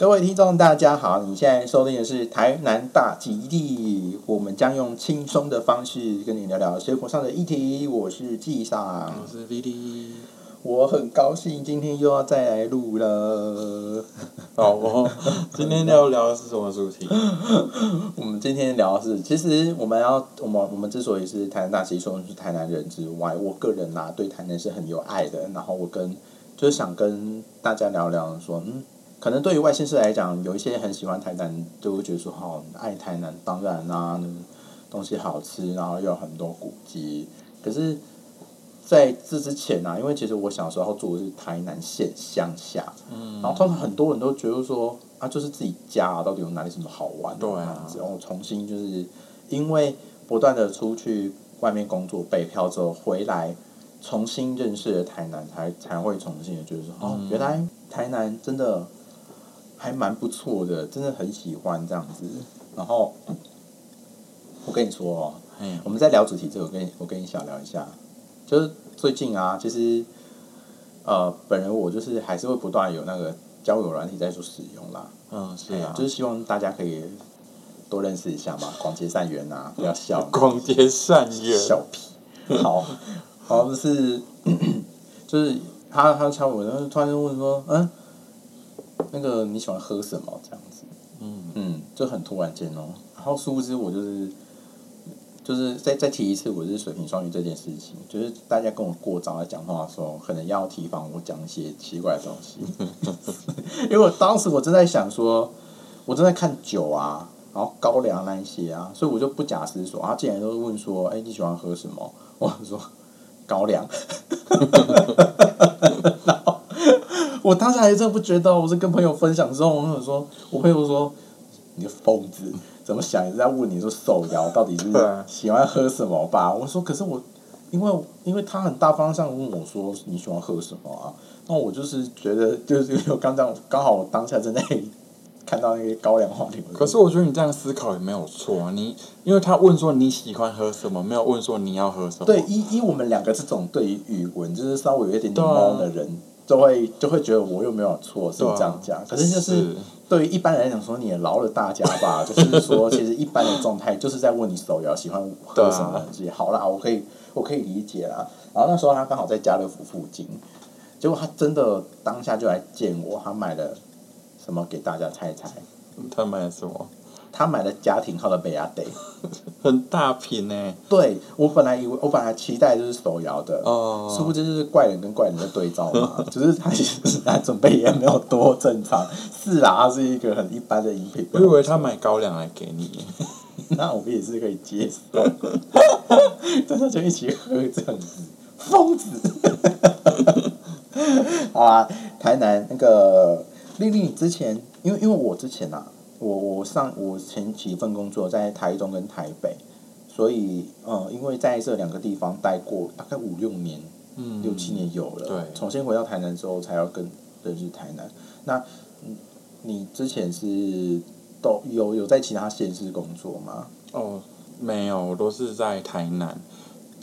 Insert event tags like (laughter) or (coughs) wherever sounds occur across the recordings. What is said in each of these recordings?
各位听众，大家好！你现在收听的是台南大吉地，我们将用轻松的方式跟你聊聊生活上的议题。我是纪尚，我是 V D，我很高兴今天又要再来录了。好 (laughs) 哦，今天要聊的是什么主题？(laughs) 我们今天聊的是，其实我们要我们我们之所以是台南大吉，除了是台南人之外，我个人呐、对台南是很有爱的。然后我跟就是想跟大家聊聊说，嗯。可能对于外县市来讲，有一些很喜欢台南，就会觉得说，好爱台南，当然啦、东西好吃，然后又有很多古迹。可是，在这之前啊，因为其实我小时候住的是台南县乡下，嗯，然后通常很多人都觉得说，啊，就是自己家、啊、到底有哪里什么好玩？的对啊然后重新就是因为不断的出去外面工作北漂之后回来，重新认识了台南，才才会重新的觉得说，哦，嗯。原来台南真的还蛮不错的，真的很喜欢这样子。然后我跟你说哦，嘿，我们在聊主题之后，我跟你我跟你小聊一下，就是最近啊，其实呃，本人我就是还是会不断有那个交友软体在做使用啦，嗯，是啊，就是希望大家可以多认识一下嘛，广结善缘呐，不要笑，(laughs) 广结善缘，笑屁。好，好就是 (coughs) 就是他他敲我，然后突然就问说，嗯，那个你喜欢喝什么这样子？嗯，嗯，就很突然间哦。然后殊不知我就是就是再再提一次，我是水瓶双鱼这件事情，就是大家跟我过招来讲话的时候，可能要提防我讲一些奇怪的东西。(laughs) 因为我当时我正在想说，我正在看酒啊，然后高粱那一些啊，所以我就不假思索，啊竟然都问说，哎、你喜欢喝什么？(laughs) 我说高粱。(laughs) 我当时还真不觉得，我是跟朋友分享之后，我朋友说，我朋友说，你个疯子，怎么想也是在问你说手摇到底是喜欢喝什么吧？我说，可是我因为因为他很大方向问我说你喜欢喝什么啊？那我就是觉得就是因为我刚这样刚好我当下正在 (laughs) 看到那个高粱话题，可是我觉得你这样思考也没有错啊，你因为他问说你喜欢喝什么，没有问说你要喝什么，对，依依我们两个这种对于语文就是稍微有一点点懵的人，就会就会觉得我又没有错，是这样讲。可是就是对于一般人来讲，说你也饶了大家吧，(laughs) 就是说其实一般的状态就是在问你手摇喜欢喝什么东西。好啦，我可以我可以理解啦。然后那时候他刚好在家乐福附近，结果他真的当下就来见我，他买了什么给大家猜猜？他买了什么？他买了家庭号的贝亚得。(laughs) 很大瓶呢，对我本来以为我本来期待就是手摇的，哦。殊不知就是怪人跟怪人的对照嘛，(laughs) 只是他其实他准备也没有多正常，是啊，它是一个很一般的饮品。我以为他买高粱来给你，(laughs) 那我们也是可以接受，(laughs) 真的就一起喝这样子，疯子。好啊，台南那个丽丽，你之前因为因为我之前啊，我我上我前几份工作在台中跟台北，所以呃，因为在这两个地方待过大概五六年，嗯，六七年有了，对重新回到台南之后才要跟认识台南。那嗯你之前是都有有在其他县市工作吗？哦，没有，我都是在台南，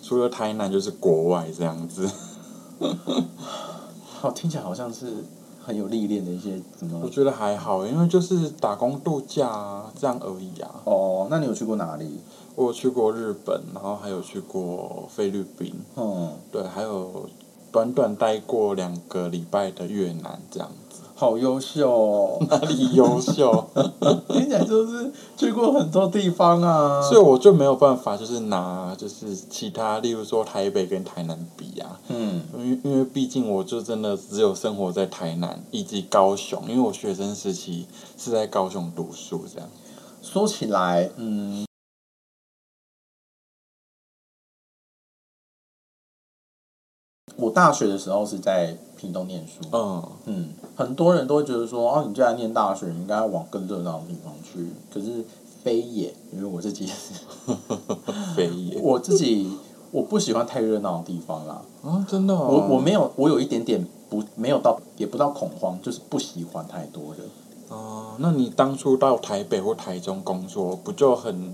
除了台南就是国外这样子。好，(laughs) 听起来好像是很有历练的一些怎么我？觉得还好，因为就是打工度假啊，这样而已啊。哦，那你有去过哪里？我有去过日本，然后还有去过菲律宾，嗯，对，还有短短待过两个礼拜的越南，这样子。好优秀哦，(laughs) 哪里优秀？(laughs) 听起来就是去过很多地方啊。所以我就没有办法，就是拿就是其他，例如说台北跟台南比啊，嗯，因为因为毕竟我就真的只有生活在台南以及高雄，因为我学生时期是在高雄读书，这样。说起来，嗯，我大学的时候是在屏东念书，嗯，嗯，很多人都会觉得说，哦，你既然念大学，你应该往更热闹的地方去。可是非也，因为我自己，(laughs) (laughs) 非也我自己我不喜欢太热闹的地方啦。啊，真的、哦，我我没有，我有一点点不没有到，也不到恐慌，就是不喜欢太多人。哦，那你当初到台北或台中工作，不就很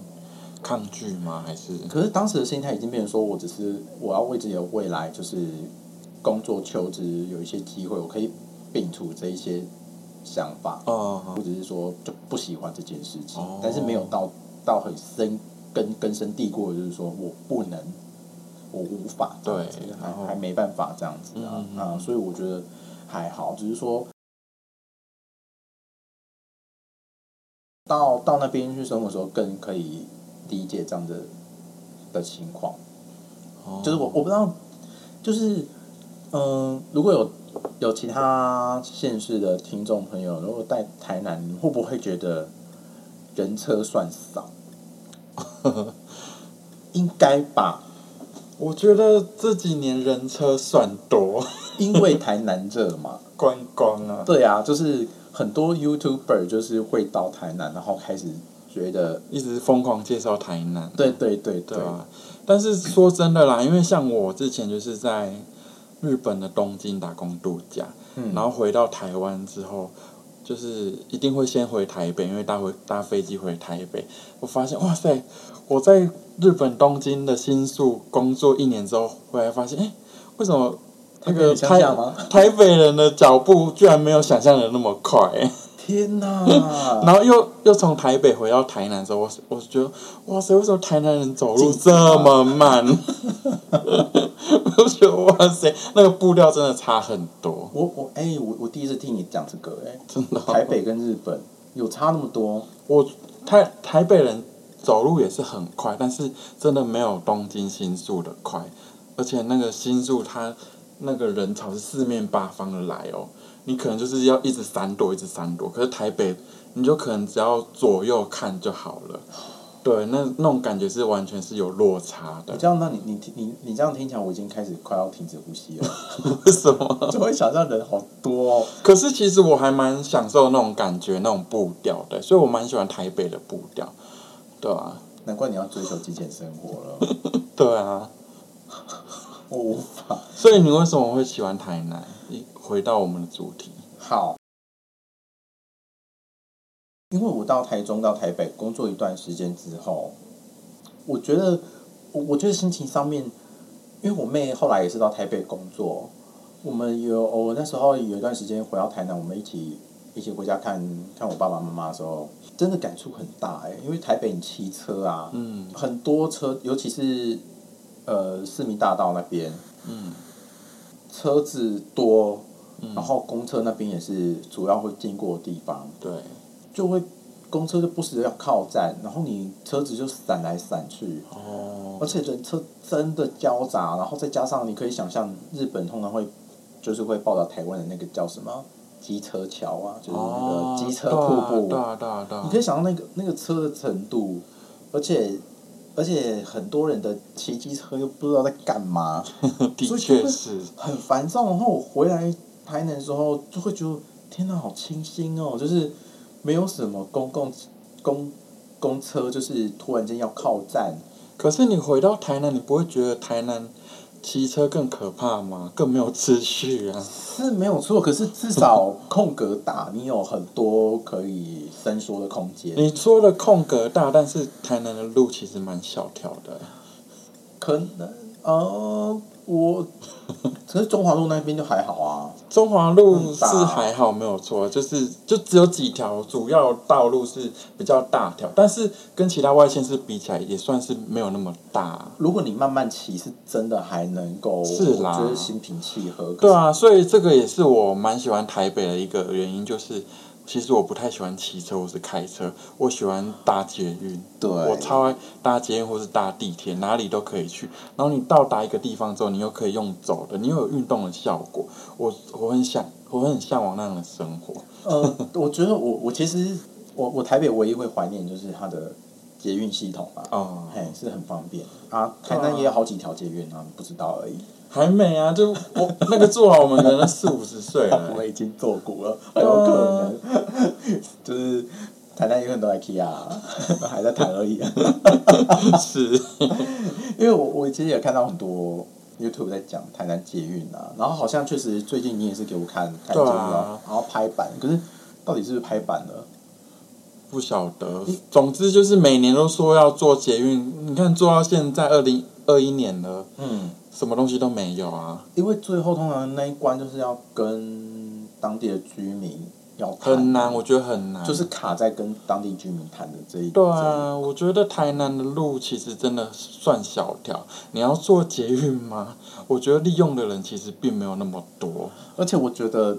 抗拒吗？还是？可是当时的心态已经变成说，我只是我要为自己的未来，就是工作求职有一些机会，我可以摒除这一些想法，哦或者是说就不喜欢这件事情，哦。但是没有到到很深根根深蒂固的，就是说我不能，我无法对还还没办法这样子啊、嗯。啊，所以我觉得还好，只是说到到那边去生活的时候，更可以理解这样的的情况。哦就是我我不知道，就是嗯、如果有有其他县市的听众朋友，如果在台南，你会不会觉得人车算少？(laughs) 应该吧，我觉得这几年人车算多，因为台南这嘛。(laughs) 观光啊，对啊，就是很多 YouTuber 就是会到台南，然后开始觉得，一直疯狂介绍台南。对对对对对啊，但是说真的啦，因为像我之前就是在日本的东京打工度假，嗯，然后回到台湾之后，就是一定会先回台北，因为搭回搭飞机回台北。我发现，哇塞，我在日本东京的新宿工作一年之后，回来发现，哎，为什么那个台？台北人的脚步居然没有想象的那么快？天哪！(laughs) 然后又又从台北回到台南的时候，我我觉得哇塞，为什么台南人走路这么慢？(laughs) 我就觉得哇塞，那个步调真的差很多，我我哎、我我第一次听你讲这个哎、真的。台北跟日本有差那么多？我台台北人走路也是很快，但是真的没有东京新宿的快，而且那个新宿它那个人潮是四面八方的来哦，你可能就是要一直闪躲，一直闪躲。可是台北，你就可能只要左右看就好了。对，那那种感觉是完全是有落差的你。这样，那你你你你这样听起来，我已经开始快要停止呼吸了，(laughs) 为什么？就会想象人好多哦。可是其实我还蛮享受那种感觉，那种步调的，所以我蛮喜欢台北的步调，对啊，难怪你要追求极简生活了，(laughs) 对啊。(laughs) 我无法。所以你为什么会喜欢台南？一回到我们的主题，好，因为我到台中到台北工作一段时间之后，我觉得我我觉得心情上面，因为我妹后来也是到台北工作，我们有我那时候有一段时间回到台南，我们一起一起回家看看我爸爸妈妈的时候，真的感触很大哎、因为台北你骑车啊，嗯。很多车，尤其是呃市民大道那边，嗯车子多，嗯，然后公车那边也是主要会经过的地方，对，就会公车就不时的要靠站，然后你车子就闪来闪去，哦。而且人车真的交杂，然后再加上你可以想象，日本通常会就是会报道台湾的那个叫什么机车桥啊，就是那哦个机车瀑布，对啊对啊啊，你可以想到那个那个车的程度，而且而且很多人的骑机车又不知道在干嘛，(laughs) 的确是，很烦躁。然后我回来台南的时候，就会觉得天哪，好清新哦，就是没有什么公共公公车，就是突然间要靠站。可是你回到台南，你不会觉得台南骑车更可怕吗？更没有秩序啊！是没有错，可是至少空格大，你有很多可以伸缩的空间。你说的空格大，但是台南的路其实蛮小条的。可能呃，我 (laughs) 可是中华路那边就还好啊。中华路是还好没有错，就是就只有几条主要道路是比较大条，但是跟其他外县市比起来，也算是没有那么大。如果你慢慢骑，是真的还能够，是啦就是心平气和。对啊，所以这个也是我蛮喜欢台北的一个原因，就是其实我不太喜欢骑车或是开车，我喜欢搭捷运。对，我超爱搭捷运或是搭地铁，哪里都可以去。然后你到达一个地方之后，你又可以用走的，你又有运动的效果。我我很想，我很向往那样的生活。呃，我觉得我我其实我我台北唯一会怀念就是它的捷运系统啊，哦，嘿是很方便啊。台南也有好几条捷运啊，你不知道而已。还没啊，就我那个做好，我们可能四五十岁了、(laughs) 我们已经做过了，很有可能 (laughs) 就是台南有很多 IKEA，还在谈而已。(laughs) 是，因为我我其实也看到很多 YouTube 在讲台南捷运啊，然后好像确实最近你也是给我看看捷运对啊然后拍板，可是到底是不是拍板了？不晓得。总之就是每年都说要做捷运，你看做到现在二零二一年了，嗯，什么东西都没有啊。因为最后通常那一关就是要跟当地的居民要谈很难，我觉得很难。就是卡在跟当地居民谈的这一对啊，我觉得台南的路其实真的算小条。你要做捷运吗？我觉得利用的人其实并没有那么多。而且我觉得。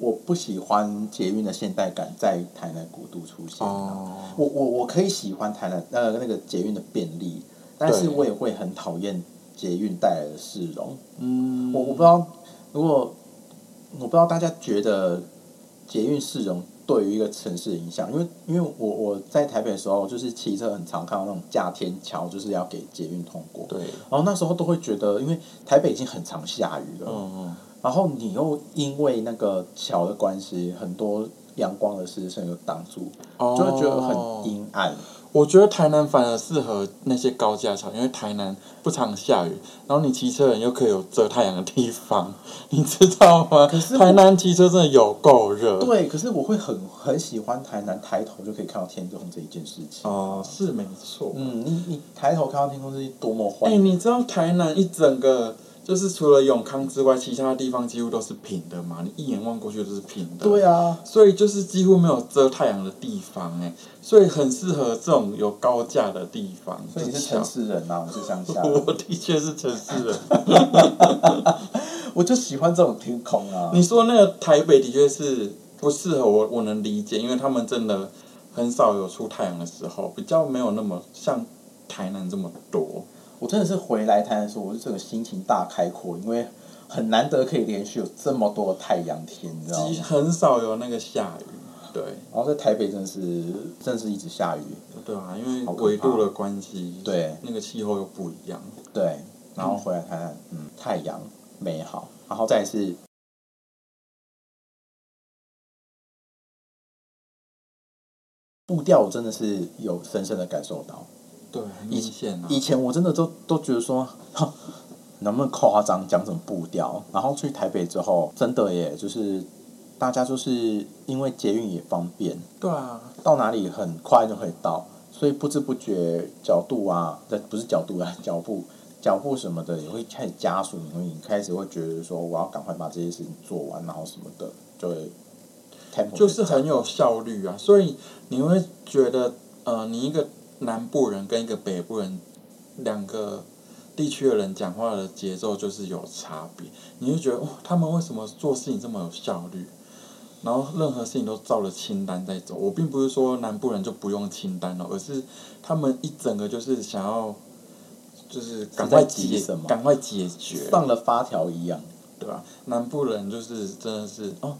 我不喜欢捷运的现代感在台南古都出现。哦，我我我可以喜欢台南呃那个捷运的便利，但是我也会很讨厌捷运带来的市容。嗯，我我不知道，如果我不知道大家觉得捷运市容对于一个城市的影响，因为因为我我在台北的时候，就是骑车很常看到那种架天桥，就是要给捷运通过。对，然后那时候都会觉得，因为台北已经很常下雨了，嗯嗯，然后你又因为那个桥的关系，很多阳光的视线又挡住，哦就会觉得很阴暗。我觉得台南反而适合那些高架桥，因为台南不常下雨，然后你骑车人又可以有遮太阳的地方，(laughs) 你知道吗？可是台南骑车真的有够热。对，可是我会很很喜欢台南抬头就可以看到天空这一件事情。哦，是没错。嗯，你你抬头看到天空是多么哎、欢你知道台南一整个就是除了永康之外，其他地方几乎都是平的嘛？你一眼望过去都是平的。对啊，所以就是几乎没有遮太阳的地方哎、所以很适合这种有高架的地方。所以你是城市人呐、我是乡下 (laughs) 我的确是城市人。(laughs) 我就喜欢这种天空啊。你说那个台北的确是不适合我，我能理解，因为他们真的很少有出太阳的时候，比较没有那么像台南这么多。我真的是回来台南的时候，我是整个心情大开阔，因为很难得可以连续有这么多的太阳天，你知道几吗？很少有那个下雨，对然后在台北真的是真的是一直下雨，对啊，因为纬度的关系，对那个气候又不一样。对，然后回来台南，嗯，太阳美好，然后再来是步调，我真的是有深深的感受到。对，很明显啊。以前我真的都都觉得说，哈，能不能夸张讲什么步调？然后去台北之后，真的耶，就是大家就是因为捷运也方便，对啊，到哪里很快就可以到，所以不知不觉角度啊，对，不是角度啊，脚步。脚步什么的也会开始加速，你会你开始会觉得说我要赶快把这些事情做完，然后什么的，就会就是很有有效率啊，所以你会觉得，呃，你一个南部人跟一个北部人，两个地区的人讲话的节奏就是有差别，你就觉得哇，他们为什么做事情这么有效率？然后任何事情都照着清单在走。我并不是说南部人就不用清单了，而是他们一整个就是想要，就是赶快解什么，赶快解决。放了发条一样。对吧、南部人就是真的是哦，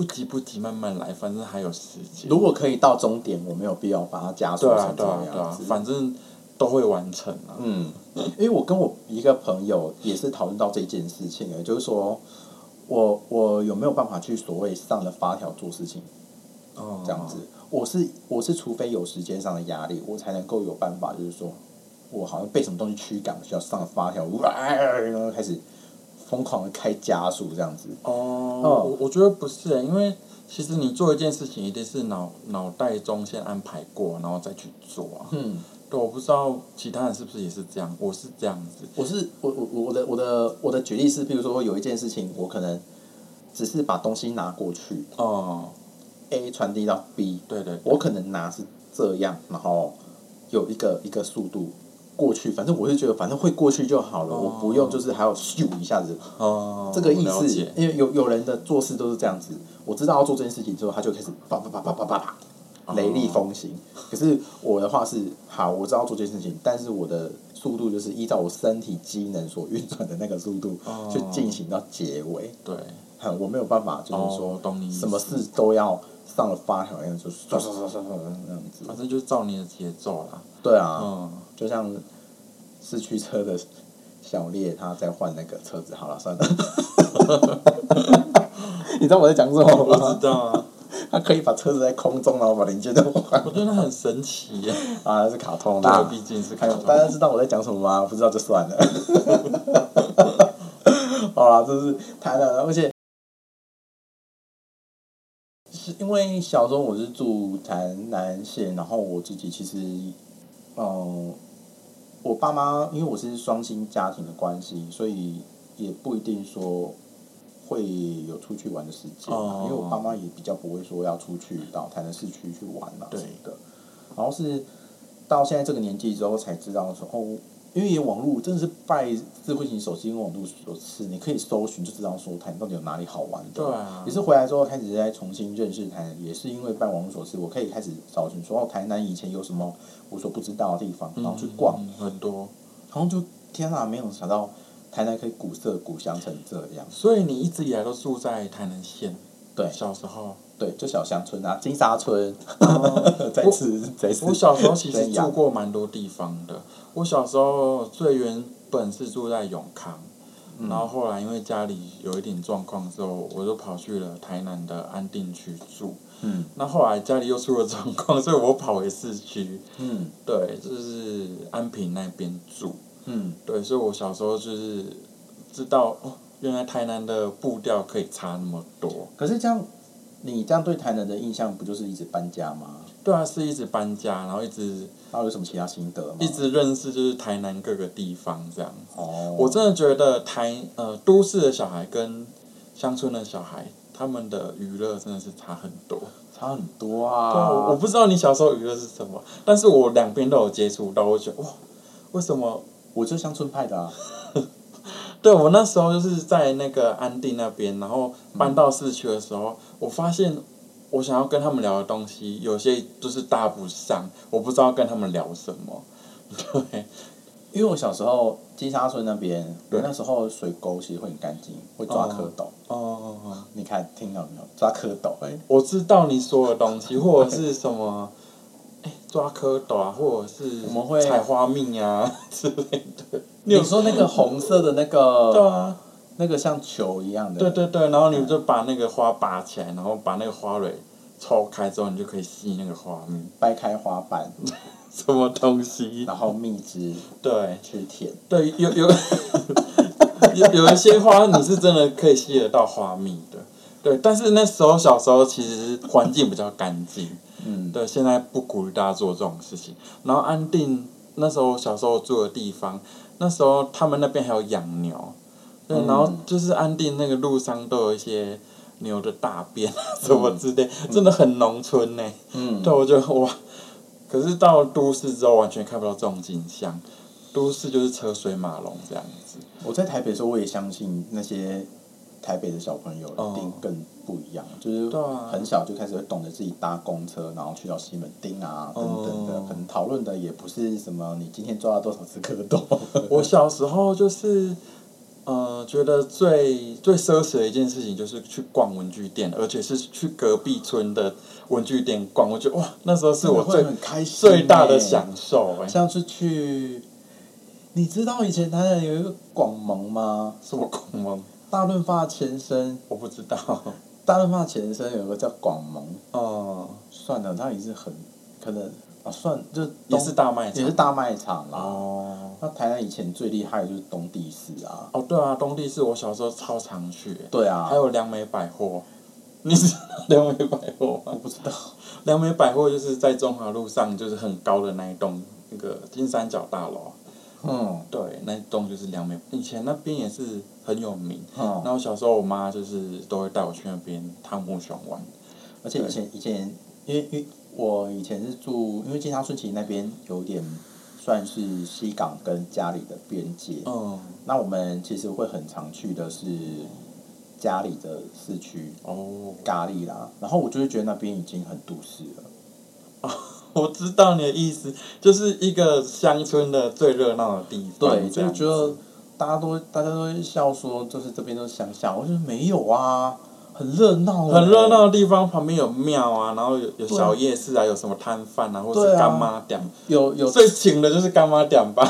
不急不急，慢慢来，反正还有时间。如果可以到终点，我没有必要把它加速成这对啊对啊个样子。，反正都会完成啊。嗯，因为我跟我一个朋友也是讨论到这件事情的，就是说我我有没有办法去所谓上了发条做事情哦，这样子？我是我是除非有时间上的压力，我才能够有办法，就是说我好像被什么东西驱赶，需要上了发条，哇，然后开始疯狂的开加速这样子。哦，哦我我觉得不是欸，因为其实你做一件事情，一定是脑脑袋中先安排过，然后再去做啊。嗯，对，我不知道其他人是不是也是这样，我是这样子。我是我我我的我的我的举例是，比如说有一件事情，我可能只是把东西拿过去哦，，A 传递到 B，对对，我可能拿是这样，然后有一个一个速度过去，反正我是觉得反正会过去就好了，哦我不用就是还要咻一下子，哦，这个意思。因为有有人的做事都是这样子，我知道要做这件事情之后，他就开始叭叭叭叭叭叭叭雷厉风行。可是我的话是，好，我知道做这件事情，但是我的速度就是依照我身体机能所运转的那个速度哦去进行到结尾。对，哼我没有办法，就是说什么事都要上了发条一样，就刷刷刷刷刷那样子。反正就是照你的节奏啦。对啊，嗯，就像四驱车的小烈，他在换那个车子。好了，算了。(laughs) 你知道我在讲什么我不知？道啊，他可以把车子在空中，然后把零件都换。我觉得很神奇耶。啊，是卡通对，啦。毕竟是卡通。大家知道我在讲什么吗？不知道就算了。(laughs) 好啦，这是台南的，而且是因为小时候我是住台南县，然后我自己其实，嗯，我爸妈因为我是双薪家庭的关系，所以也不一定说会有出去玩的时间、啊，哦因为我爸妈也比较不会说要出去到台南市区去玩啊对什么的。然后是到现在这个年纪之后才知道说，哦，因为网络真的是拜智慧型手机跟网络所赐，你可以搜寻就知道说台南到底有哪里好玩的。对啊也是回来之后开始在重新认识台南，也是因为拜网络所赐，我可以开始找寻说，哦，台南以前有什么我所不知道的地方，然后去逛。嗯很多。然后就天哪，没有想到台南可以古色古香成这样。所以你一直以来都住在台南县，对小时候。对，就小乡村啊，金沙村，哦再次再次。我小时候其实住过蛮多地方的。我小时候最原本是住在永康，嗯然后后来因为家里有一点状况之后，我就跑去了台南的安定区住。嗯那后来家里又出了状况，所以我跑回市区。嗯对，就是安平那边住。嗯，对，所以我小时候就是知道哦，原来台南的步调可以差那么多。可是这样，你这样对台南的印象不就是一直搬家吗？对啊，是一直搬家，然后一直然后有什么其他心得吗？一直认识就是台南各个地方这样。哦，我真的觉得台呃都市的小孩跟乡村的小孩，他们的娱乐真的是差很多。差很多对啊，啊。我我不知道你小时候娱乐是什么，但是我两边都有接触到，我觉得哇，为什么？我就是乡村派的啊。(laughs) 对我那时候就是在那个安定那边，然后搬到市区的时候，我发现我想要跟他们聊的东西，有些就是搭不上，我不知道跟他们聊什么。对，(laughs) 因为我小时候金沙村那边，我对那时候水沟其实会很干净，会抓蝌蚪。哦哦哦。你看，听到没有？抓蝌蚪，哎、我知道你说的东西，或者是什么，哎、抓蝌蚪啊，或者是我们会采花蜜啊 (laughs) 之类的。你有你说那个红色的那个，对啊，那个像球一样的，对对对，然后你就把那个花拔起来，然后把那个花蕊抽开之后，你就可以吸那个花蜜，掰开花瓣，(laughs) 什么东西？然后蜜汁对去舔。对，有有 (laughs) 有有一些花你是真的可以吸得到花蜜的，对，但是那时候小时候其实环境比较干净。嗯，对，现在不鼓励大家做这种事情。然后安定那时候小时候住的地方，那时候他们那边还有养牛，对，嗯然后就是安定那个路上都有一些牛的大便什么之类，真的很农村呢。嗯，对，我觉得哇，可是到都市之后完全看不到这种景象，都市就是车水马龙这样子。我在台北的时候，我也相信那些台北的小朋友哦一定更不一样，就是很小就开始会懂得自己搭公车，然后去到西门町啊等等的，哦可能讨论的也不是什么你今天抓了多少只蝌蚪。(laughs) 我小时候就是，呃，觉得最最奢侈的一件事情就是去逛文具店，而且是去隔壁村的文具店逛。我觉得哇，那时候是我最很开心最大的欸享受哎、像是去，你知道以前台南有一个广蒙吗？什么广蒙？大润发前身，我不知道。(laughs) 大润发前身有个叫广蒙，哦、算了，它也是很可能啊，算就也是大卖场。也是大卖场啦。哦。那台南以前最厉害的就是东地市啊，哦，对啊，东地是我小时候超常去、欸，对啊，还有良美百货。你知道良美百货吗？我不知道，(laughs) 良美百货就是在中华路上，就是很高的那一栋那个金三角大楼。嗯对，那一栋就是良美，以前那边也是很有名。嗯，然后小时候我妈就是都会带我去那边汤姆熊玩。而且以前以前因为因为我以前是住，因为金沙顺其那边有点算是西港跟家里的边界，嗯，那我们其实会很常去的是家里的市区哦，咖喱啦，然后我就会觉得那边已经很都市了。(laughs) (laughs) 我知道你的意思，就是一个乡村的最热闹的地方。对，就觉得大家都大家都会笑说，就是这边都是乡下，我觉得没有啊，很热闹、欸，很热闹的地方，旁边有庙啊，然后有有小夜市啊，有什么摊贩啊，或是干妈店。有有最请的就是干妈店吧。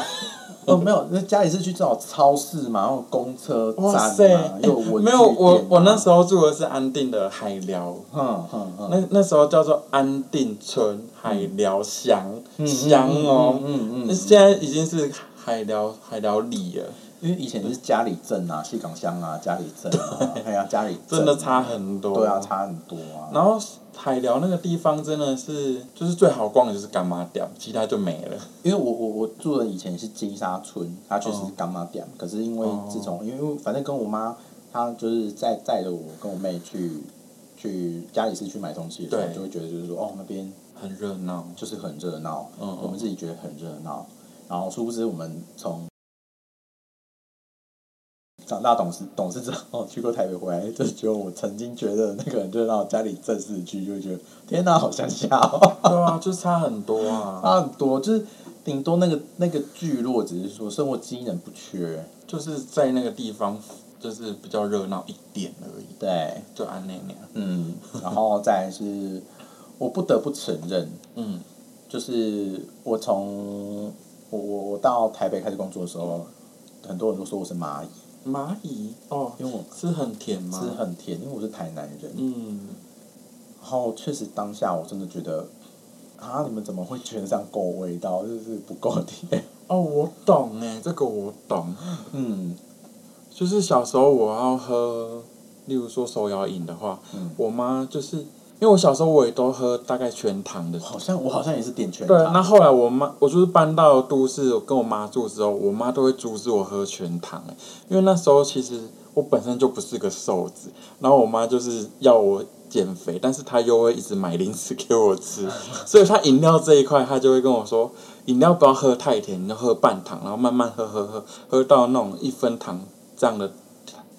哦没有，那家里是去这种超市嘛，然后公车站，嘛，哎又没有我我那时候住的是安定的海寮，嗯嗯嗯，那那时候叫做安定村海寮乡嗯乡哦，嗯嗯嗯那嗯，现在已经是海寮海寮里了，因为以前是家里镇啊，西港乡啊，家里镇啊，(laughs) 哎呀，家里镇真的差很多。对啊，差很多啊。然后海寮那个地方真的是，就是最好逛的就是干妈店，其他就没了。因为我我我住的以前是金沙村，它确实哦是干妈店，可是因为自从因为反正跟我妈她就是在载着我跟我妹去去家里是去买东西的时候，对就会觉得就是说哦那边很热闹。就是很热闹，嗯嗯我们自己觉得很热闹，然后殊不知我们从长大懂事懂事之后去过台北回来，就觉得我曾经觉得那个人就到，家里正式去就觉得天哪，好乡下哦，对啊，就是差很多啊。差很多，就是顶多那个那个聚落，只是说生活机能不缺，就是在那个地方，就是比较热闹一点而已，对，就安那那样。嗯，然后再是，我不得不承认，嗯，就是我从我我我到台北开始工作的时候，很多人都说我是蚂蚁，蚂蚁哦，因为我是很甜吗？是很甜，因为我是台南人。嗯，然后确实当下我真的觉得，啊，你们怎么会觉得这样够味道，就是不够甜？哦，我懂哎，这个我懂。嗯就是小时候我要喝，例如说手摇饮的话，嗯，我妈就是因为我小时候我也都喝大概全糖的。好像我好像也是点全对，糖那后来我妈，我就是搬到都市跟我妈住之后，我妈都会阻止我喝全糖哎，因为那时候其实我本身就不是个瘦子，然后我妈就是要我减肥，但是她又会一直买零食给我吃，(laughs) 所以她饮料这一块，她就会跟我说，饮料不要喝太甜，你要喝半糖，然后慢慢喝喝喝，喝到那种一分糖这样的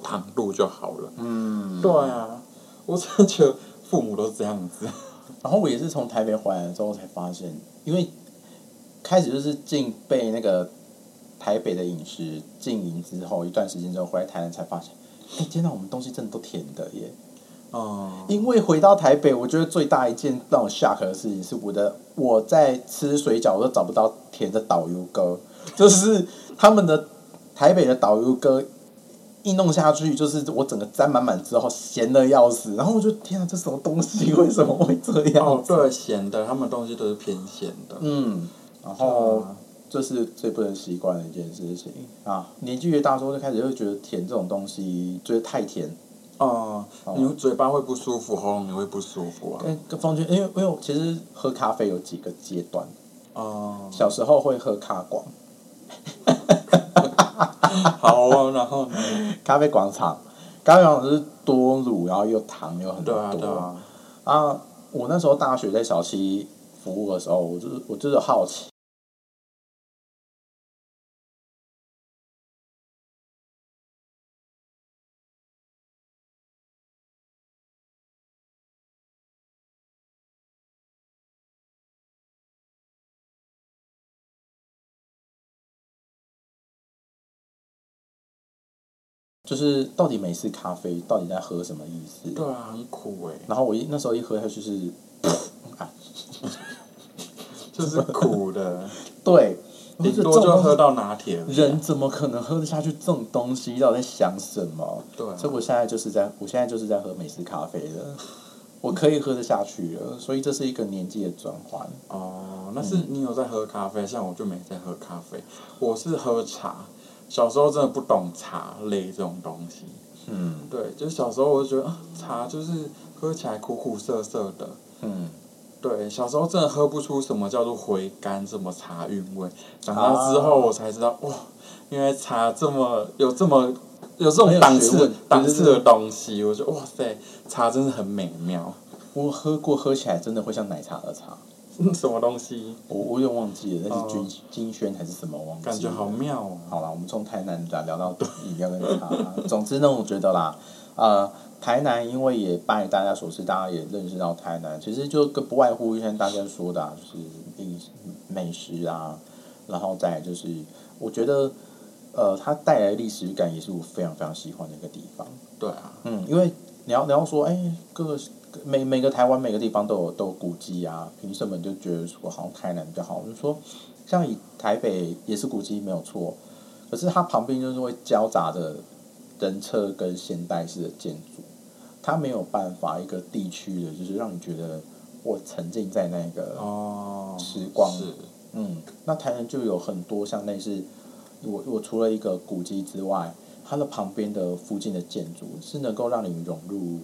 糖度就好了。嗯，对啊，我真的觉得父母都是这样子。(laughs) 然后我也是从台北回来之后才发现，因为开始就是进被那个台北的饮食经营之后，一段时间之后回来台南才发现，哎，天哪，我们东西真的都甜的耶！哦、因为回到台北，我觉得最大一件让我 shock 的事情是，我的我在吃水饺，我都找不到甜的导游哥，就是他们的台北的导游哥一弄下去，就是我整个沾满满之后咸的要死，然后我就天啊，这什么东西？为什么会这样哦，子？对，咸的，他们东西都是偏咸的。嗯，然后这是最不能习惯的一件事情啊。年纪越大之后，就开始会觉得甜这种东西觉得太甜。哦、哦你嘴巴会不舒服，喉咙也会不舒服啊。跟跟方娟，因为因为我其实喝咖啡有几个阶段，哦、小时候会喝咖广，(laughs) 好啊，然后呢？咖啡广场，咖啡广场是多乳，然后又糖又很对多。啊对啊，啊，我那时候大学在小七服务的时候，我就是我就是好奇，就是到底美式咖啡到底在喝什么意思？对啊，很苦哎、然后我一那时候一喝下去是，(laughs) 啊，(laughs) 就是苦的，(laughs) 对，我顶就这种多就喝到拿铁。人怎么可能喝得下去这种东西？到底在想什么？对啊所以我现在就是在，我现在就是在喝美式咖啡的，我可以喝得下去了。所以这是一个年纪的转换。哦，那是你有在喝咖啡，像我就没在喝咖啡，我是喝茶。小时候真的不懂茶类这种东西，嗯对，就是小时候我就觉得啊，茶就是喝起来苦苦涩涩的，嗯，对，小时候真的喝不出什么叫做回甘，什么茶韵味。长大之后我才知道，哇，原来茶这么有这么有这种档次档次的东西。我觉得哇塞，茶真的很美妙。我喝过，喝起来真的会像奶茶的茶。(laughs) 什么东西？我我有点忘记了，那是哦金金萱还是什么？忘记了。感觉好妙哦。好啦，我们从台南聊聊到饮料跟茶。(laughs) 总之呢，我觉得啦，呃，台南因为也拜大家所赐，大家也认识到台南，其实就跟不外乎像大家说的、啊，就是饮美食啊，然后再就是，我觉得呃，它带来的历史感也是我非常非常喜欢的一个地方。对啊，嗯，因为你要你要说，哎，各个每每个台湾每个地方都有都有古迹啊，凭什么你就觉得说好像台南比较好？我就说，像以台北也是古迹没有错，可是它旁边就是会交杂着人车跟现代式的建筑，它没有办法一个地区的，就是让你觉得我沉浸在那个哦，时光是，嗯，那台南就有很多像类似我我除了一个古迹之外，它的旁边的附近的建筑是能够让你融入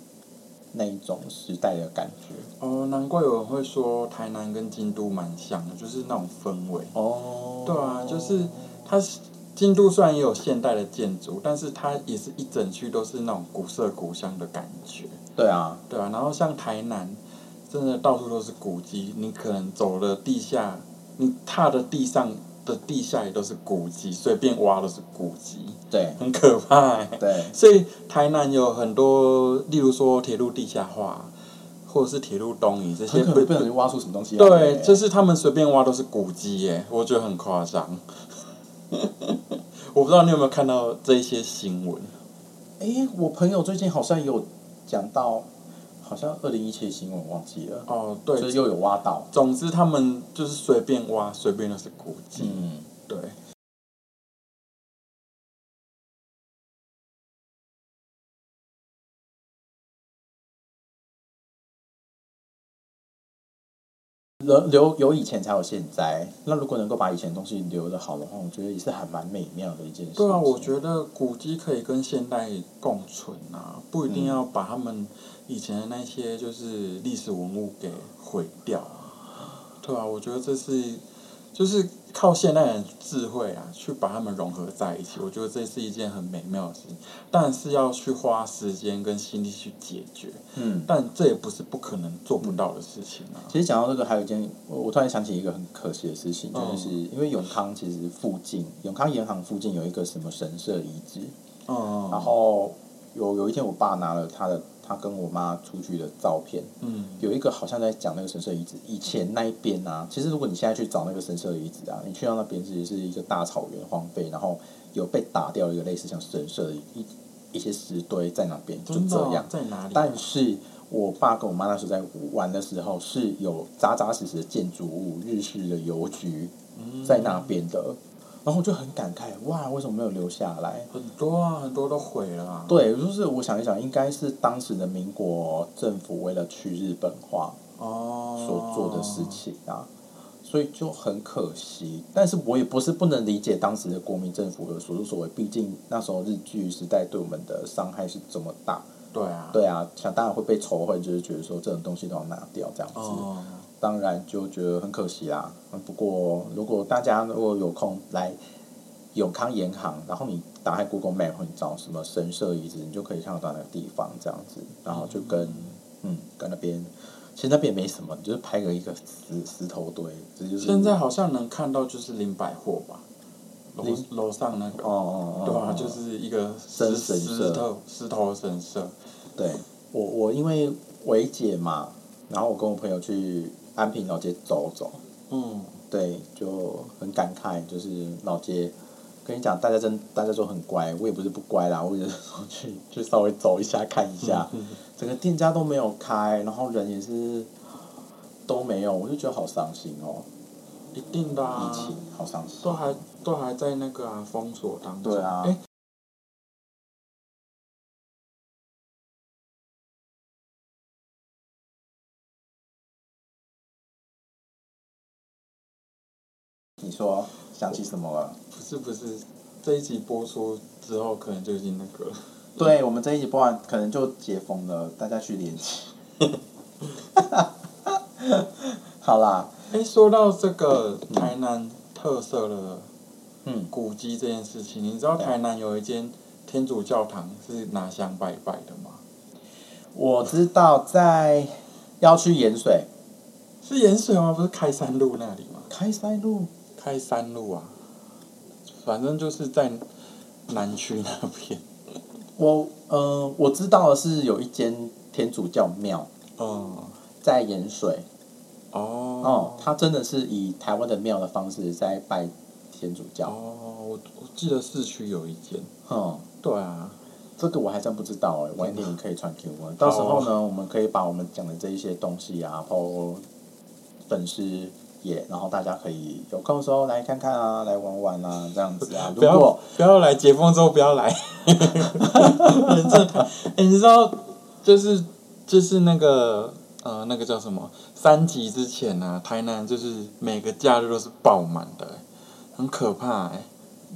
那一种时代的感觉。哦，难怪有人会说台南跟京都蛮像的，就是那种氛围。哦，对啊，就是它是京都虽然也有现代的建筑，但是它也是一整区都是那种古色古香的感觉，对啊，对啊。然后像台南，真的到处都是古迹，你可能走了地下，你踏的地上的地下也都是古迹，随便挖都是古迹，对很可怕、欸。对，所以台南有很多，例如说铁路地下化，或者是铁路东移这些很可能不小心挖出什么东西来。对，就是他们随便挖都是古迹耶，我觉得很夸张。(laughs) 我不知道你有没有看到这一些新闻？哎，我朋友最近好像有讲到，好像二零一七新闻忘记了，哦，对，就是又有挖到。总之他们就是随便挖，随便都是古迹。嗯，对，留留有以前才有现在。那如果能够把以前东西留的好的话，我觉得也是还蛮美妙的一件事。对啊，我觉得古迹可以跟现代共存啊，不一定要把他们以前的那些就是历史文物给毁掉啊。对啊，我觉得这是就是靠现代人智慧啊，去把它们融合在一起。我觉得这是一件很美妙的事情，但是要去花时间跟心力去解决。嗯，但这也不是不可能做不到的事情啊。其实讲到这个，还有一件，我我突然想起一个很可惜的事情，嗯就是因为永康其实附近，永康银行附近有一个什么神社遗址，嗯，然后有有一天我爸拿了他的他跟我妈出去的照片，嗯有一个好像在讲那个神社遗址，以前那一边啊，其实如果你现在去找那个神社遗址啊，你去到那边其实是一个大草原荒废，然后有被打掉一个类似像神社的一一些石堆在那边，就这样。在哪里啊？但是我爸跟我妈那时候在玩的时候，是有扎扎实实的建筑物，日式的邮局嗯在那边的，然后我就很感慨，哇，为什么没有留下来？很多啊，很多都毁了啊。对，就是我想一想，应该是当时的民国政府为了去日本化哦，所做的事情啊，所以就很可惜。但是我也不是不能理解当时的国民政府的所作所为，毕竟那时候日据时代对我们的伤害是这么大。对啊，对啊，想当然会被仇恨，就是觉得说这种东西都要拿掉这样子。哦，当然就觉得很可惜啦。嗯不过如果大家如果有空来永康银行，然后你打开 Google Map，或你找什么神社遗址，你就可以看得到那个地方这样子，然后就跟嗯跟那边，其实那边也没什么，你就是拍个一个石石头堆，这就是现在好像能看到就是林百货吧，楼楼上那个，哦哦哦，对啊，哦。就是一个真石神石头石头神社，对。我我因为维姐嘛，然后我跟我朋友去安平老街走走，嗯，对，就很感慨，就是老街。跟你讲，大家真大家都很乖，我也不是不乖啦，我只是说去 (laughs) 去稍微走一下看一下，嗯。整个店家都没有开，然后人也是都没有，我就觉得好伤心哦，一定的疫啊，情好伤心。都还都还在那个啊封锁当中，对啊。哎，你说想起什么了？不是不是，这一集播出之后可能就已经那个了，对我们这一集播完，可能就解封了，大家去联系。(laughs) 好啦，哎，说到这个台南特色的嗯，古迹这件事情，你知道台南有一间天主教堂是拿香拜拜的吗？我知道在要去盐水是盐水吗？不是开山路那里吗？开山路，开山路啊，反正就是在南区那边。(laughs) 我呃我知道的是有一间天主教庙嗯，在盐水，哦哦，它真的是以台湾的庙的方式在拜天主教，哦，我我记得市区有一间。嗯。对啊，这个我还真不知道哎，晚一点你可以传给我。到时候呢，我们可以把我们讲的这一些东西啊，抛粉丝页，然后大家可以有空的时候来看看啊，来玩玩啊，这样子啊。不要如果不要来解封之后不要来，(laughs) 你知道就是就是那个呃那个叫什么三级之前啊，台南就是每个假日都是爆满的、哎很可怕哎、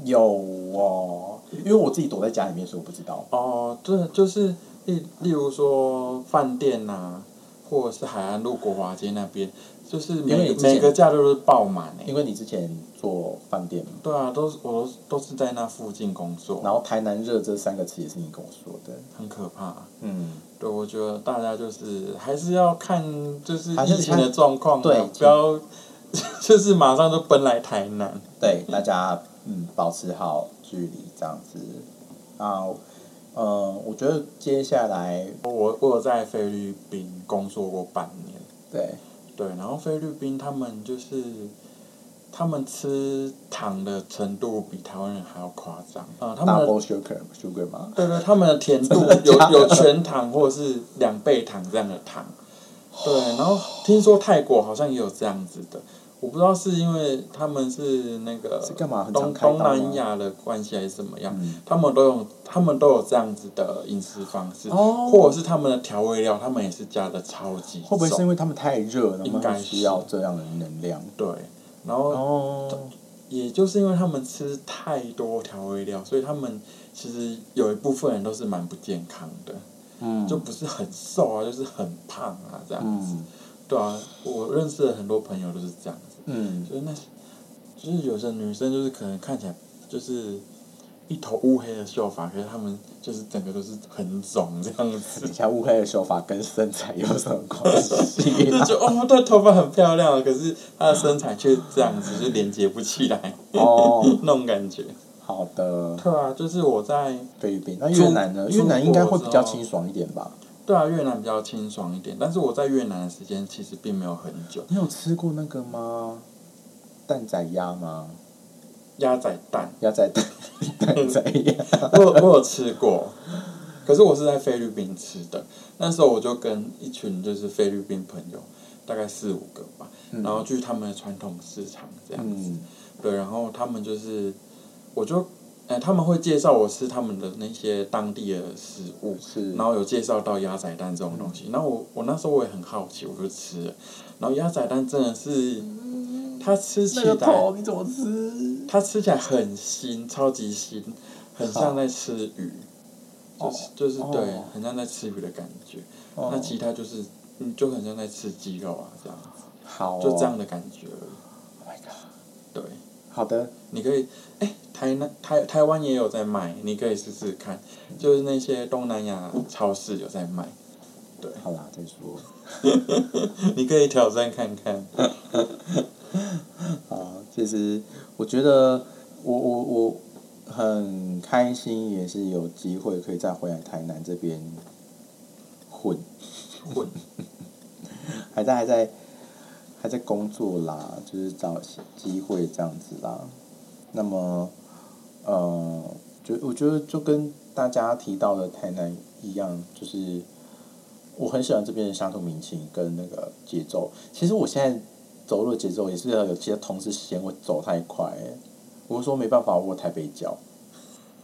有哦，因为我自己躲在家里面，所以我不知道。哦，对，就是例例如说饭店呐、或者是海岸路国华街那边，就是每每个假日都是爆满诶、因为你之前做饭店嘛，对啊，都是我都都是在那附近工作，然后台南热这三个词也是你跟我说的，很可怕。嗯，对，我觉得大家就是还是要看就是疫情的状况啊，对不要 (laughs) 就是马上就奔来台南。对，大家嗯保持好距离这样子。啊，呃，我觉得接下来我我有在菲律宾工作过半年，对对，然后菲律宾他们就是他们吃糖的程度比台湾人还要夸张。啊、他们的 double sugar sugar 吗？对对，他们的甜度有有全糖或者是两倍糖这样的糖，对，然后听说泰国好像也有这样子的，我不知道是因为他们是那个是干嘛东东南亚的关系还是怎么样，嗯他们都有他们都有这样子的饮食方式，哦或者是他们的调味料，他们也是加的超级会不会是因为他们太热，了应该需要这样的能量？对，然后哦，也就是因为他们吃太多调味料，所以他们其实有一部分人都是蛮不健康的。嗯，就不是很瘦啊，就是很胖啊，这样子。嗯对啊，我认识的很多朋友都是这样子，嗯，就是那，就是有些女生就是可能看起来就是一头乌黑的秀发，可是她们就是整个都是很肿这样子等一，下乌黑的秀发跟身材有什么关系就啊？(laughs) 觉得哦，她头发很漂亮，可是她的身材却这样子，就连接不起来，哦，(laughs) 那种感觉。好的，对啊，就是我在菲律宾，那越南呢？越南应该会比较清爽一点吧？对啊，越南比较清爽一点，但是我在越南的时间其实并没有很久。你有吃过那个吗？蛋仔鸭吗？鸭仔蛋，鸭仔蛋，(laughs) 蛋仔鸭。我有我有吃过，可是我是在菲律宾吃的。那时候我就跟一群就是菲律宾朋友，大概四五个吧，然后去他们的传统市场这样子。嗯对，然后他们就是，我就，哎、他们会介绍我吃他们的那些当地的食物，是，然后有介绍到鸭仔蛋这种东西。然后我我那时候我也很好奇，我就吃了。然后鸭仔蛋真的是，它吃起那个来。头你怎么吃？它吃起来很腥，超级腥，很像在吃鱼，就是就是哦对，很像在吃鱼的感觉。哦那其他就是，嗯，就很像在吃鸡肉啊，这样子，好、哦，就这样的感觉而已。Oh my god！对，好的，你可以，哎、台南台台湾也有在卖，你可以试试看，就是那些东南亚超市有在卖，对。好啦，再说。(laughs) 你可以挑战看看。(laughs) 好，其实我觉得我我我很开心，也是有机会可以再回来台南这边混，混，(laughs) 还在还在还在工作啦，就是找机会这样子啦。那么，呃，就我觉得就跟大家提到的台南一样，就是我很喜欢这边的乡土民情跟那个节奏。其实我现在走路的节奏也是有些同事嫌我走太快、欸，我说没办法，我台北脚。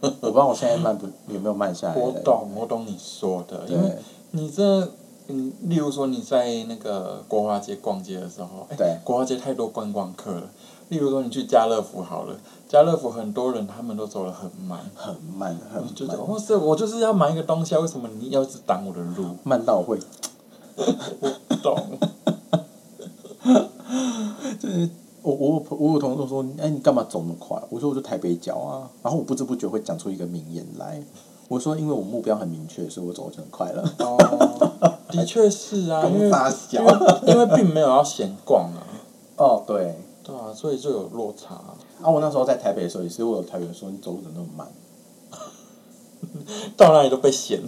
(laughs) 我不知道我现在慢不有没有慢下来。我懂，我懂你说的，因为你这，嗯，例如说你在那个国华街逛街的时候，哎、对国华街太多观光客了。例如说你去家乐福好了，家乐福很多人他们都走得很慢，很慢很就是慢，哇塞，我就是要买一个东西啊，为什么你要一直挡我的路？慢到我会 (laughs) 不懂，就是我我我有同事说，哎，你干嘛走那么快？我说我就台北脚啊，然后我不知不觉会讲出一个名言来。我说，因为我目标很明确，所以我走就很快了。哦，(laughs) 的确是啊，(laughs) 因为大小因为因为并没有要闲逛啊，哦，对。对啊，所以就有落差。啊，我那时候在台北的时候，也是我有台北人说你走路怎么那么慢？(laughs) 到哪里都被嫌。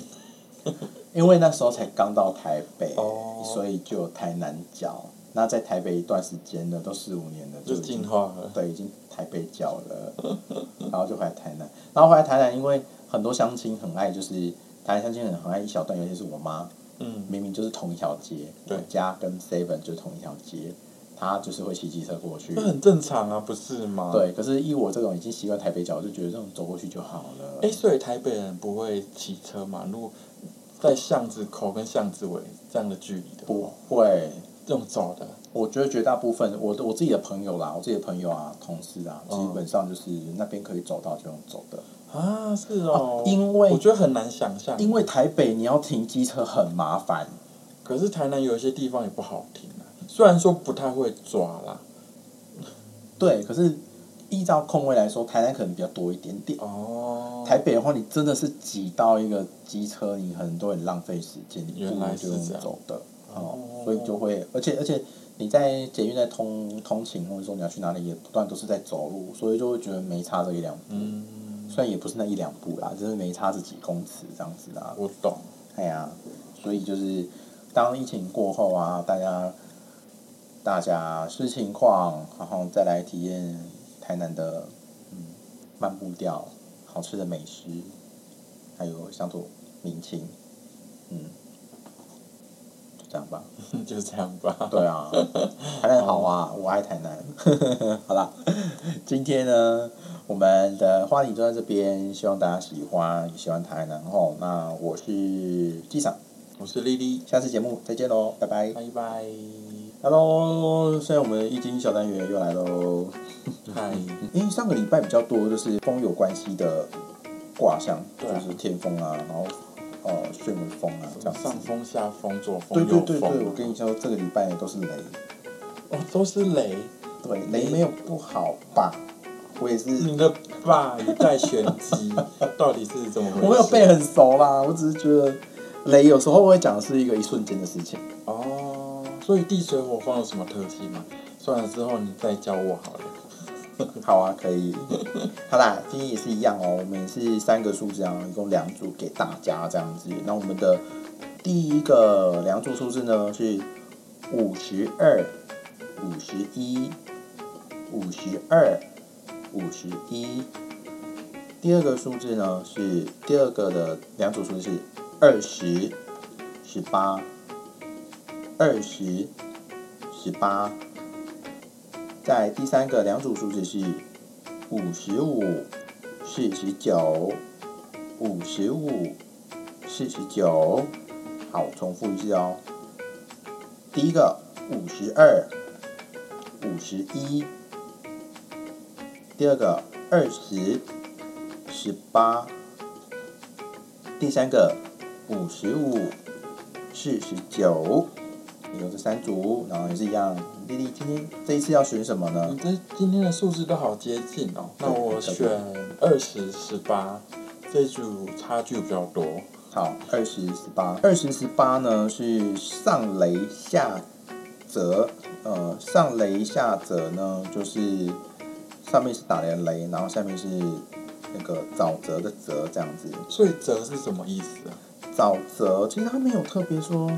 因为那时候才刚到台北，哦所以就有台南脚。那在台北一段时间了，都四五年的，就进化了。对，已经台北脚了，然后就回来台南，然后回来台南，因为很多相亲很爱，就是台湾相亲很很爱一小段，尤其是我妈，嗯，明明就是同一条街，对我家跟 Seven 就是同一条街，她就是会骑机车过去这。很正常啊，不是吗？。对，可是依我这种已经习惯台北脚，我就觉得这种走过去就好了。哎，所以台北人不会骑车嘛？如果在巷子口跟巷子尾这样的距离的不话，会，用走的。我觉得绝大部分我的我自己的朋友啦，我自己的朋友啊、同事啊，基嗯本上就是那边可以走到就用走的。啊，是哦，因为我觉得很难想象，因为台北你要停机车很麻烦，可是台南有一些地方也不好停啊，虽然说不太会抓啦。对，可是依照空位来说，台南可能比较多一点点。哦。台北的话，你真的是挤到一个机车，你很多人浪费时间，你不原如就是这样走的。哦哦，所以就会，而且而且你在捷运在通通勤，或者说你要去哪里，也不断都是在走路，所以就会觉得没差这一两步。嗯，虽然也不是那一两步啦，就是没差这几公尺这样子啦。我懂。哎呀，所以就是当疫情过后啊，大家大家视情况，然后再来体验台南的嗯慢步调、好吃的美食，还有乡土民情，嗯，就这样吧。(laughs) 就这样吧。对啊，(laughs) 台南好啊，我爱台南。(laughs) 好啦，今天呢，我们的话题就在这边，希望大家喜欢，也喜欢台南吼。那我是机长，我是丽丽，下次节目再见喽，拜拜。拜拜。Hello，现在我们的易经小单元又来喽。嗨，因为上个礼拜比较多就是风有关系的卦象，就是天风啊，然后呃旋尾风啊这样。上风下风左风对对右风。对对，我跟你说，这个礼拜都是雷。哦，都是雷。对，雷没有不好吧？我也是，你的爸也带玄机，(laughs) 到底是怎么回事？我没有背很熟啦，我只是觉得雷有时候会讲的是一个一瞬间的事情。哦，所以地水火风有什么特性吗？算了之后你再教我好了。(laughs) 好啊，可以。(laughs) 好啦，今天也是一样哦，我们是三个数字啊，一共两组给大家这样子。那我们的第一个两组数字呢是五十二、五十一、五十二、五十一。第二个数字呢是第二个的两组数字是二十、十八、二十、十八。在第三个两组数字是五十五、四十九、五十五、四十九。好，重复一次哦。第一个五十二、五十一。第二个二十、十八。第三个五十五、四十九。有这三组，然后也是一样。丽丽今天这一次要选什么呢你？这今天的数字都好接近哦。那我选二十十八，这组差距比较多。好，二十十八，二十十八呢是上雷下泽，呃，上雷下泽呢就是上面是打雷雷，然后下面是那个沼泽的泽这样子。所以泽是什么意思啊？沼泽其实它没有特别说，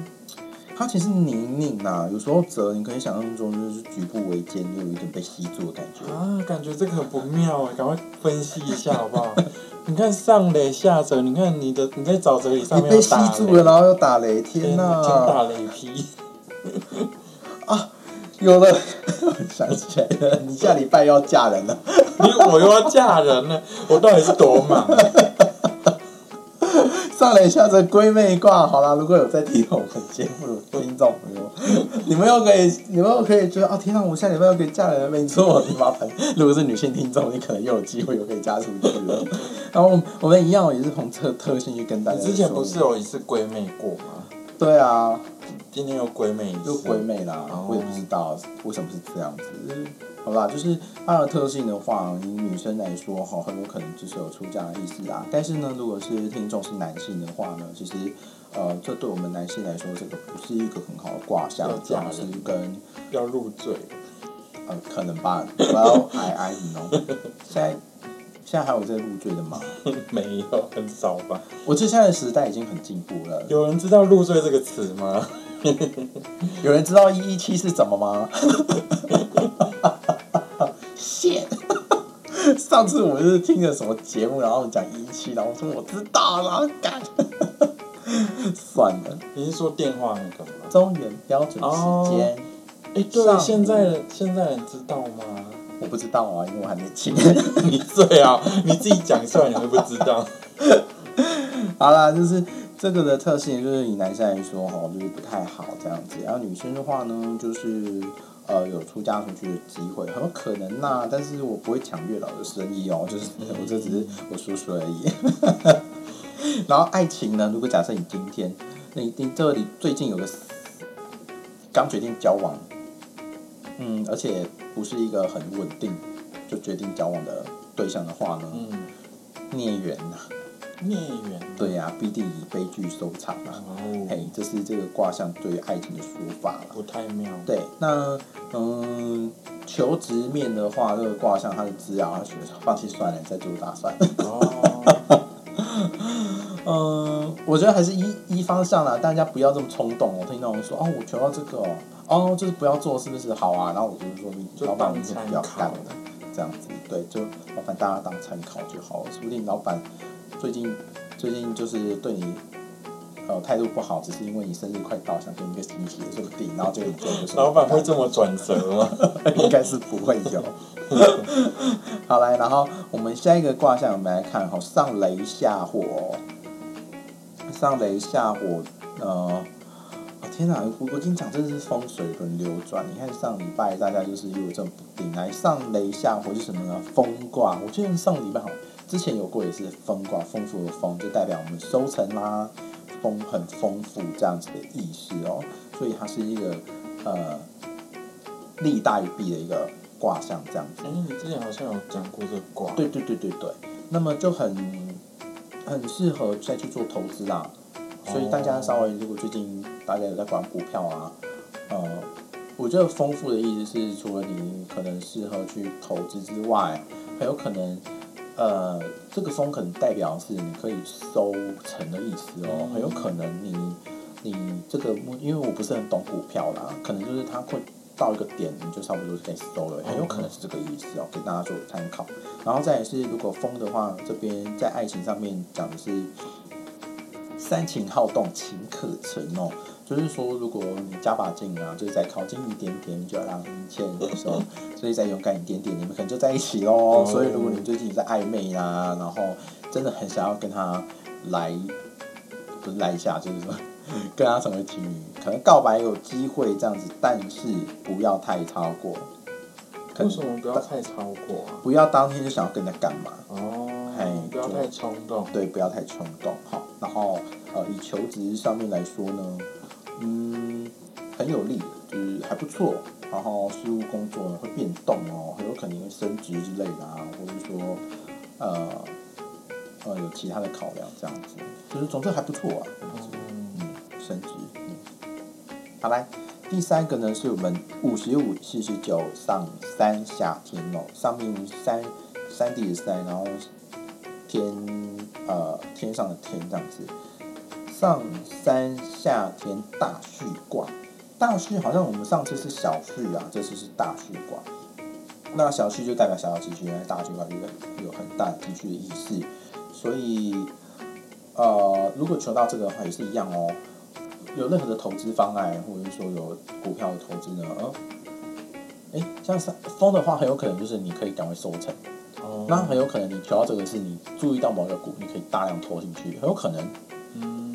它其实泥泞呐，有时候折你可以想象中就是举步维艰，就有一点被吸住的感觉。啊，感觉这个很不妙哎，赶快分析一下好不好？(laughs) 你看上雷下折，你看你的你在沼泽里上面被吸住了，然后又打雷，天天呐！天打雷劈。(laughs) 啊有了，(laughs) 想起来了，你下礼拜要嫁人了。你我又要嫁人了，我到底是多忙？上来一下这闺蜜挂，好啦，如果有在听我们节目的听众朋友，你们又可以，你们又可以觉得，哦，天啊，我下礼拜又可以嫁人了，没错，你麻烦，如果是女性听众，你可能又有机会又可以嫁出去了。然后我们我们一样也是从特特性去跟大家。之前不是有一次闺蜜过吗？对啊，今天又闺蜜，又，闺蜜啦，我也不知道为什么是这样子。好啦，就是它的特性的话，以女生来说哈，很有可能就是有出嫁的意思啦。但是呢，如果是听众是男性的话呢，其实呃，这对我们男性来说，这个不是一个很好的卦象要，嫁人主要是跟要入赘。呃可能吧。Well, I I know。(laughs) 现在现在还有在入赘的吗？(laughs) 没有，很少吧？我觉得现在的时代已经很进步了。有人知道“入赘”这个词吗？(laughs) 有人知道一一七是怎么吗？谢。(laughs) 上次我就是听了什么节目，然后讲一期，然后我说我知道了，干。(laughs) 算了，你是说电话那个吗？中原标准时间、哎，对，啊现在人现在人知道吗？我不知道啊，因为我还没听。(laughs) 你对啊你自己讲出来，你会不知道。好啦，就是这个的特性，就是以男生来说哈，就是不太好这样子。然后女生的话呢，就是呃有出嫁出去的机会，很有可能呐、但是我不会抢月老的生意哦，就是 (laughs) 我这只是我说说而已。(laughs) 然后爱情呢，如果假设你今天，你你这里最近有个刚决定交往，嗯，而且不是一个很稳定就决定交往的对象的话呢，嗯，孽缘呐，孽缘。对呀、必定以悲剧收场啊。哦，嘿，这是这个卦象对于爱情的说法了。不太妙。对，那嗯，求职面的话，这个卦象它的资料，他选放弃算了，再做打算。哦，嗯，(laughs) 我觉得还是一一方向啦，大家不要这么冲动哦。听到人说哦，我求到这个哦，哦，就是不要做，是不是好啊？然后我就是说，你就老板当你就不要干了，这样子，对，就老板大家当参考就好了。说不定老板最近最近就是对你。呃，态度不好，只是因为你生日快到，想给你一个惊喜，说不定，然后就你做一个老板会这么转折吗？应该是不会有。(laughs) 好来，然后我们下一个卦象，我们来看哈，上雷下火哦，上雷下火，呃，哦天哪，我我经常真的是风水轮流转。你看上礼拜大家就是又有这么不定，来上雷下火是什么呢？风卦。我记得上礼拜好，之前有过也是风卦，丰富的丰就代表我们收成啦，丰很丰富这样子的意思哦。所以它是一个呃利大于弊的一个卦象这样子哎。，你之前好像有讲过这个卦。对对对对对，那么就很很适合再去做投资啦。所以大家稍微如果最近大家有在管股票啊，呃，我觉得丰富的意思是，除了你可能适合去投资之外，很有可能，呃，这个丰可能代表是你可以收成的意思哦，很有可能你你这个目，因为我不是很懂股票啦，可能就是它会到一个点，你就差不多可以收了，很有可能是这个意思哦，给大家做参考。然后再来是，如果风的话，这边在爱情上面讲的是三情好动，情可成哦。就是说，如果你加把劲啊，就是再靠近一点点，就要让一切的时候，所以再勇敢一点点，你们可能就在一起喽。哦所以，如果你最近在暧昧啦，然后真的很想要跟他来，不是来一下，就是说跟他成为情侣，可能告白有机会这样子，但是不要太超过。为什么不要太超过啊？不要当天就想要跟他干嘛？哦嘿，不要太冲动。对，不要太冲动好。然后呃，以求职上面来说呢，嗯，很有利，就是还不错。然后事务工作呢会变动哦，很有可能会升职之类的啊，或者说呃呃有其他的考量这样子，就是总之还不错啊。嗯，升职。嗯，好来，第三个呢是我们五十五、四十九上三下天哦，上面三三地的三，然后天呃天上的天这样子，上山下天大畜卦。大畜好像我们上次是小畜啊，这次是大畜卦。那小畜就代表小小积蓄，原来大畜卦就有有很大的积蓄的意思，所以呃，如果求到这个的话，也是一样哦。有任何的投资方案，或者是说有股票的投资呢，呃，诶，像是风的话，很有可能就是你可以赶快收成。哦，那很有可能你求到这个是你注意到某一个股，你可以大量投进去，很有可能，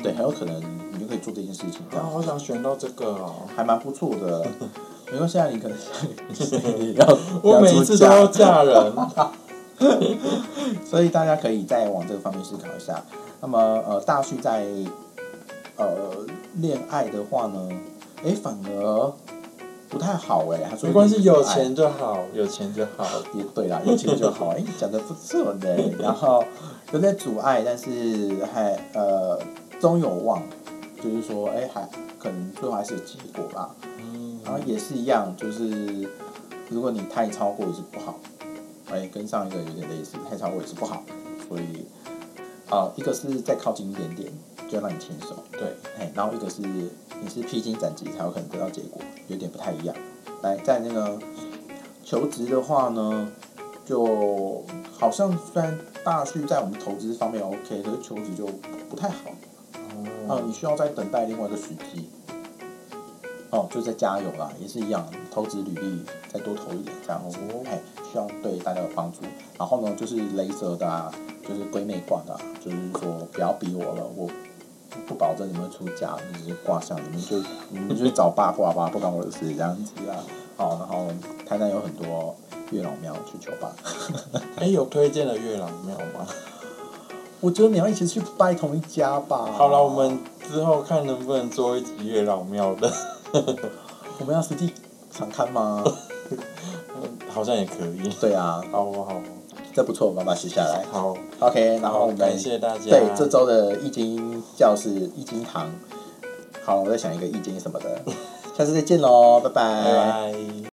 对，很有可能你就可以做这件事情，这啊，样好想选到这个哦。还蛮不错的。(laughs) 没关系啊，你可能你 (laughs) 要我每一次都要嫁人。(laughs) 所以大家可以再往这个方面思考一下。那么呃，大旭在呃恋爱的话呢，哎，反而不太好哎，他说没关系，有爱钱就好，有钱就好。也对啦，有钱就好。哎、讲的不错呢。然后有点阻碍，但是还呃终有望，就是说，哎、还可能最后还是有结果吧。嗯，然后也是一样，就是如果你太超过也是不好，哎、跟上一个有点类似，太超过也是不好。所以啊、一个是再靠近一点点，就让你牵手。对，哎，然后一个是你是披荆斩棘才有可能得到结果，有点不太一样。来，在那个求职的话呢，就好像虽然大旭在我们投资方面 OK，可是求职就不太好。你需要再等待另外一个时机。哦，就在加油啦，也是一样，投资履历再多投一点这样子，哦哎，希望对大家有帮助。然后呢，就是雷蛇的啊，就是闺妹挂的、啊，就是说不要逼我了，我不保证你们出家，你只是卦象，你们就你们就去找八卦吧，不关我的事这样子啊。好，然后台南有很多月老庙去求吧。(laughs) 哎，有推荐的月老庙吗？我觉得你要一起去拜同一家吧。好了，我们之后看能不能做一集月老庙的。(laughs) (laughs) 我们要实地常看吗？好像也可以。对啊，好啊好啊这不错，我们把它写下来。好，OK，然后我们感谢大家。对这周的易经教室、易经堂，好，我再想一个易经什么的，(laughs) 下次再见喽，拜拜拜。